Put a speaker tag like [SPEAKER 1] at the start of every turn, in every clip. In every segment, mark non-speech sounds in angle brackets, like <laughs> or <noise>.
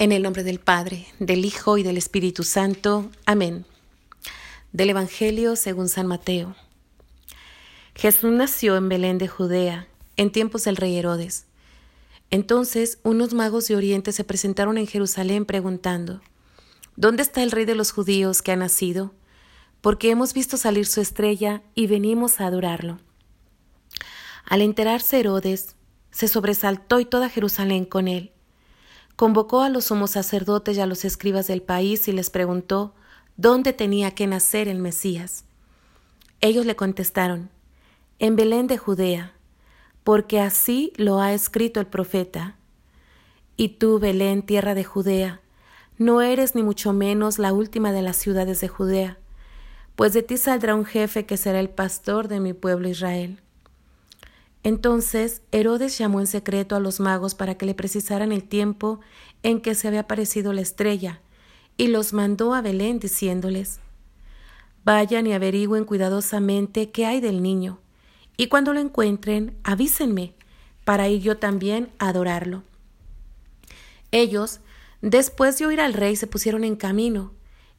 [SPEAKER 1] En el nombre del Padre, del Hijo y del Espíritu Santo. Amén. Del Evangelio según San Mateo. Jesús nació en Belén de Judea, en tiempos del rey Herodes. Entonces unos magos de Oriente se presentaron en Jerusalén preguntando, ¿Dónde está el rey de los judíos que ha nacido? Porque hemos visto salir su estrella y venimos a adorarlo. Al enterarse Herodes, se sobresaltó y toda Jerusalén con él convocó a los sumos sacerdotes y a los escribas del país y les preguntó dónde tenía que nacer el Mesías. Ellos le contestaron, en Belén de Judea, porque así lo ha escrito el profeta. Y tú, Belén, tierra de Judea, no eres ni mucho menos la última de las ciudades de Judea, pues de ti saldrá un jefe que será el pastor de mi pueblo Israel. Entonces Herodes llamó en secreto a los magos para que le precisaran el tiempo en que se había aparecido la estrella, y los mandó a Belén diciéndoles Vayan y averigüen cuidadosamente qué hay del niño, y cuando lo encuentren, avísenme, para ir yo también a adorarlo. Ellos, después de oír al rey, se pusieron en camino,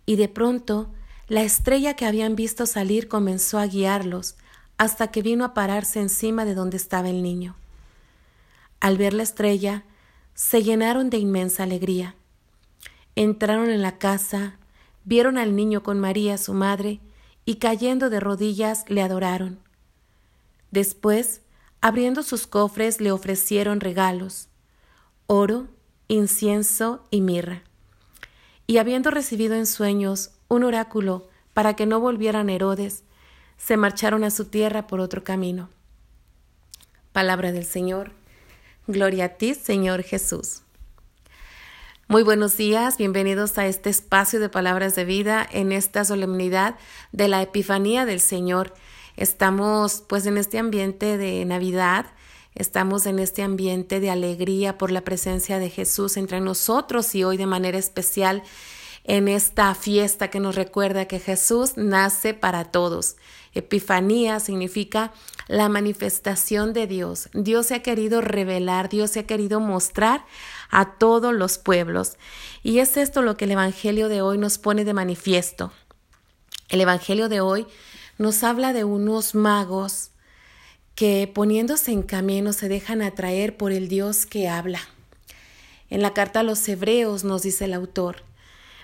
[SPEAKER 1] y de pronto la estrella que habían visto salir comenzó a guiarlos, hasta que vino a pararse encima de donde estaba el niño. Al ver la estrella, se llenaron de inmensa alegría. Entraron en la casa, vieron al niño con María, su madre, y cayendo de rodillas le adoraron. Después, abriendo sus cofres, le ofrecieron regalos, oro, incienso y mirra. Y habiendo recibido en sueños un oráculo para que no volvieran Herodes, se marcharon a su tierra por otro camino. Palabra del Señor. Gloria a ti, Señor Jesús. Muy buenos días, bienvenidos a este espacio de palabras de vida en esta solemnidad de la Epifanía del Señor. Estamos pues en este ambiente de Navidad, estamos en este ambiente de alegría por la presencia de Jesús entre nosotros y hoy de manera especial en esta fiesta que nos recuerda que Jesús nace para todos. Epifanía significa la manifestación de Dios. Dios se ha querido revelar, Dios se ha querido mostrar a todos los pueblos. Y es esto lo que el Evangelio de hoy nos pone de manifiesto. El Evangelio de hoy nos habla de unos magos que poniéndose en camino se dejan atraer por el Dios que habla. En la carta a los hebreos nos dice el autor,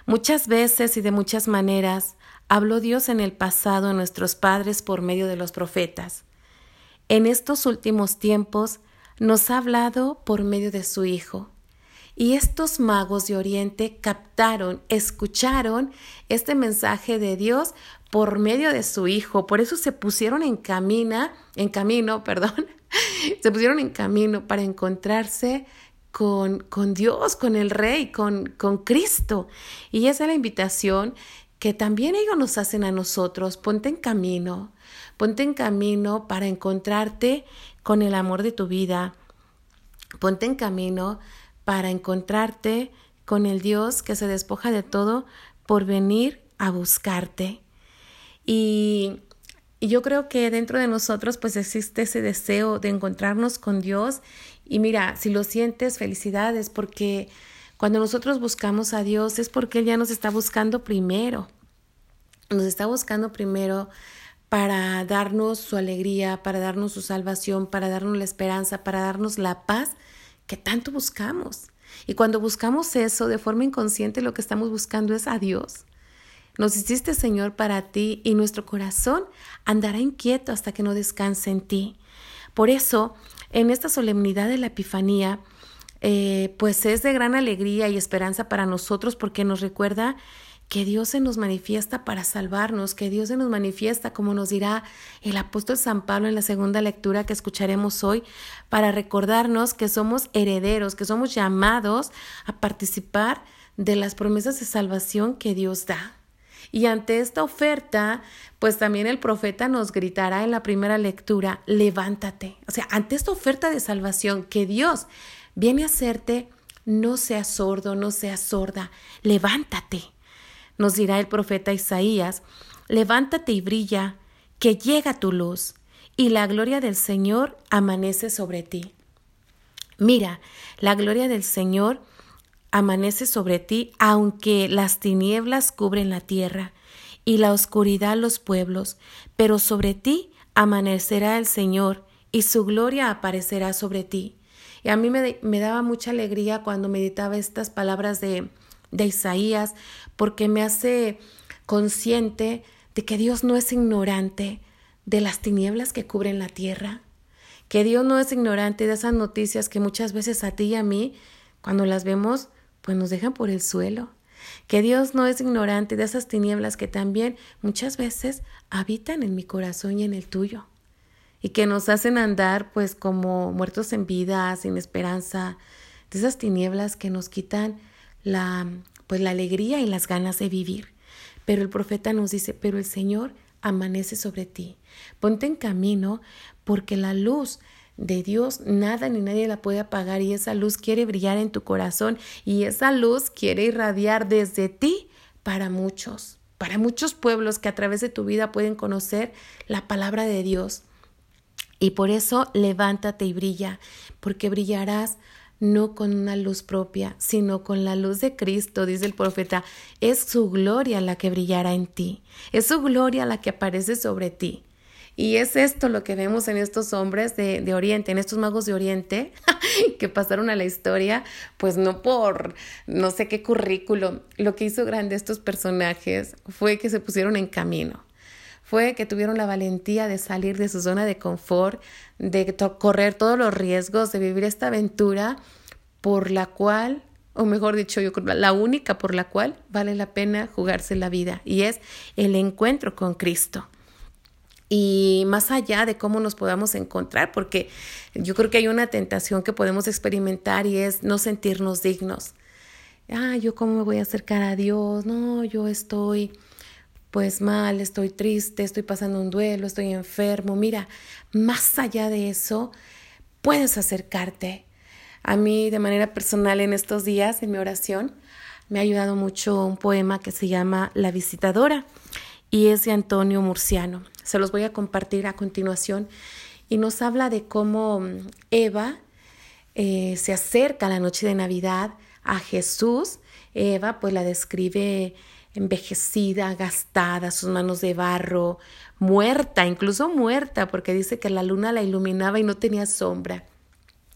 [SPEAKER 1] Muchas veces y de muchas maneras habló Dios en el pasado a nuestros padres por medio de los profetas. En estos últimos tiempos nos ha hablado por medio de su Hijo. Y estos magos de Oriente captaron, escucharon este mensaje de Dios por medio de su Hijo. Por eso se pusieron en camino, en camino, <laughs> perdón, se pusieron en camino para encontrarse con, con Dios, con el Rey, con, con Cristo. Y esa es la invitación que también ellos nos hacen a nosotros. Ponte en camino, ponte en camino para encontrarte con el amor de tu vida. Ponte en camino para encontrarte con el Dios que se despoja de todo por venir a buscarte. Y, y yo creo que dentro de nosotros pues existe ese deseo de encontrarnos con Dios y mira, si lo sientes, felicidades, porque cuando nosotros buscamos a Dios es porque Él ya nos está buscando primero. Nos está buscando primero para darnos su alegría, para darnos su salvación, para darnos la esperanza, para darnos la paz que tanto buscamos. Y cuando buscamos eso de forma inconsciente, lo que estamos buscando es a Dios. Nos hiciste, Señor, para ti y nuestro corazón andará inquieto hasta que no descanse en ti. Por eso, en esta solemnidad de la Epifanía, eh, pues es de gran alegría y esperanza para nosotros porque nos recuerda que Dios se nos manifiesta para salvarnos, que Dios se nos manifiesta, como nos dirá el apóstol San Pablo en la segunda lectura que escucharemos hoy, para recordarnos que somos herederos, que somos llamados a participar de las promesas de salvación que Dios da. Y ante esta oferta, pues también el profeta nos gritará en la primera lectura, levántate. O sea, ante esta oferta de salvación que Dios viene a hacerte, no seas sordo, no seas sorda, levántate. Nos dirá el profeta Isaías, levántate y brilla, que llega tu luz, y la gloria del Señor amanece sobre ti. Mira, la gloria del Señor amanece sobre ti, aunque las tinieblas cubren la tierra y la oscuridad los pueblos, pero sobre ti amanecerá el Señor y su gloria aparecerá sobre ti. Y a mí me, me daba mucha alegría cuando meditaba estas palabras de, de Isaías, porque me hace consciente de que Dios no es ignorante de las tinieblas que cubren la tierra, que Dios no es ignorante de esas noticias que muchas veces a ti y a mí, cuando las vemos, pues nos dejan por el suelo, que Dios no es ignorante de esas tinieblas que también muchas veces habitan en mi corazón y en el tuyo, y que nos hacen andar pues como muertos en vida, sin esperanza, de esas tinieblas que nos quitan la pues la alegría y las ganas de vivir. Pero el profeta nos dice, pero el Señor amanece sobre ti. Ponte en camino porque la luz de Dios nada ni nadie la puede apagar y esa luz quiere brillar en tu corazón y esa luz quiere irradiar desde ti para muchos, para muchos pueblos que a través de tu vida pueden conocer la palabra de Dios. Y por eso levántate y brilla, porque brillarás no con una luz propia, sino con la luz de Cristo, dice el profeta. Es su gloria la que brillará en ti, es su gloria la que aparece sobre ti. Y es esto lo que vemos en estos hombres de, de, Oriente, en estos magos de Oriente, <laughs> que pasaron a la historia, pues no por no sé qué currículo. Lo que hizo grande estos personajes fue que se pusieron en camino fue que tuvieron la valentía de salir de su zona de confort, de correr todos los riesgos, de vivir esta aventura por la cual, o mejor dicho, yo creo, la única por la cual vale la pena jugarse la vida, y es el encuentro con Cristo. Y más allá de cómo nos podamos encontrar, porque yo creo que hay una tentación que podemos experimentar y es no sentirnos dignos. Ah, yo cómo me voy a acercar a Dios, no, yo estoy pues mal, estoy triste, estoy pasando un duelo, estoy enfermo. Mira, más allá de eso, puedes acercarte. A mí de manera personal en estos días, en mi oración, me ha ayudado mucho un poema que se llama La visitadora y es de Antonio Murciano. Se los voy a compartir a continuación y nos habla de cómo mm, Eva eh, se acerca la noche de Navidad a Jesús. Eva pues la describe envejecida, gastada, sus manos de barro, muerta, incluso muerta, porque dice que la luna la iluminaba y no tenía sombra.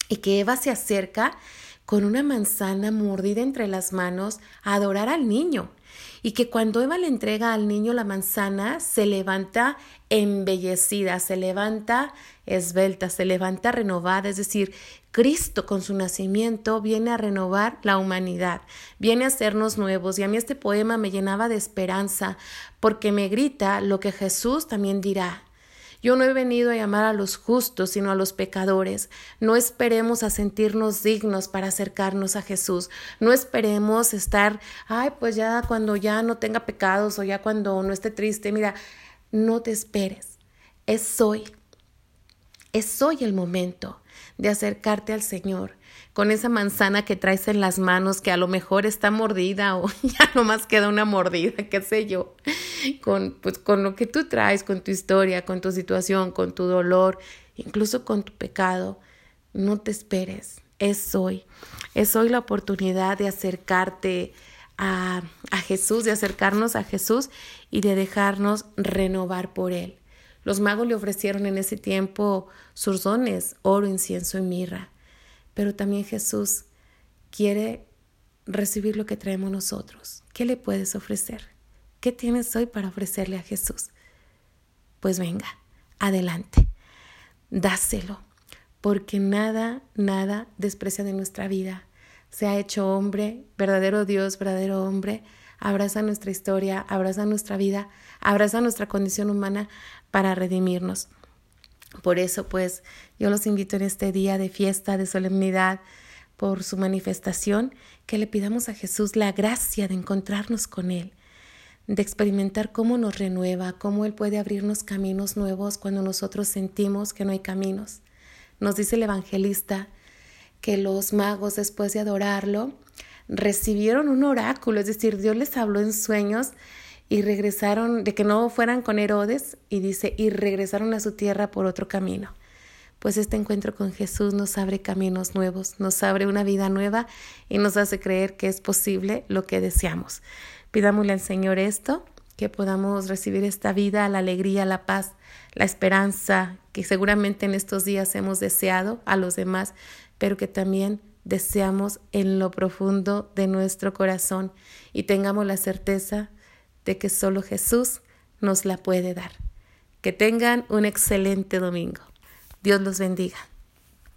[SPEAKER 1] Y que Eva se acerca con una manzana mordida entre las manos a adorar al niño. Y que cuando Eva le entrega al niño la manzana, se levanta embellecida, se levanta esbelta, se levanta renovada, es decir, Cristo con su nacimiento viene a renovar la humanidad, viene a hacernos nuevos y a mí este poema me llenaba de esperanza porque me grita lo que Jesús también dirá. Yo no he venido a llamar a los justos, sino a los pecadores. No esperemos a sentirnos dignos para acercarnos a Jesús. No esperemos estar, ay, pues ya cuando ya no tenga pecados o ya cuando no esté triste. Mira, no te esperes. Es hoy. Es hoy el momento de acercarte al Señor con esa manzana que traes en las manos que a lo mejor está mordida o <laughs> ya no más queda una mordida, qué sé yo, con, pues, con lo que tú traes, con tu historia, con tu situación, con tu dolor, incluso con tu pecado. No te esperes, es hoy. Es hoy la oportunidad de acercarte a, a Jesús, de acercarnos a Jesús y de dejarnos renovar por Él. Los magos le ofrecieron en ese tiempo sus dones, oro, incienso y mirra. Pero también Jesús quiere recibir lo que traemos nosotros. ¿Qué le puedes ofrecer? ¿Qué tienes hoy para ofrecerle a Jesús? Pues venga, adelante, dáselo, porque nada, nada desprecia de nuestra vida. Se ha hecho hombre, verdadero Dios, verdadero hombre, abraza nuestra historia, abraza nuestra vida, abraza nuestra condición humana para redimirnos. Por eso, pues, yo los invito en este día de fiesta, de solemnidad, por su manifestación, que le pidamos a Jesús la gracia de encontrarnos con Él, de experimentar cómo nos renueva, cómo Él puede abrirnos caminos nuevos cuando nosotros sentimos que no hay caminos. Nos dice el evangelista que los magos, después de adorarlo, recibieron un oráculo, es decir, Dios les habló en sueños y regresaron, de que no fueran con Herodes, y dice, y regresaron a su tierra por otro camino. pues este encuentro con Jesús nos abre caminos nuevos, nos abre una vida nueva y nos hace creer que es posible lo que deseamos. Pidámosle al Señor esto, que podamos recibir esta vida, la alegría, la paz, la esperanza que seguramente en estos días hemos deseado a los demás, pero que también deseamos en lo profundo de nuestro corazón y tengamos la certeza de que solo Jesús nos la puede dar. Que tengan un excelente domingo. Dios los bendiga.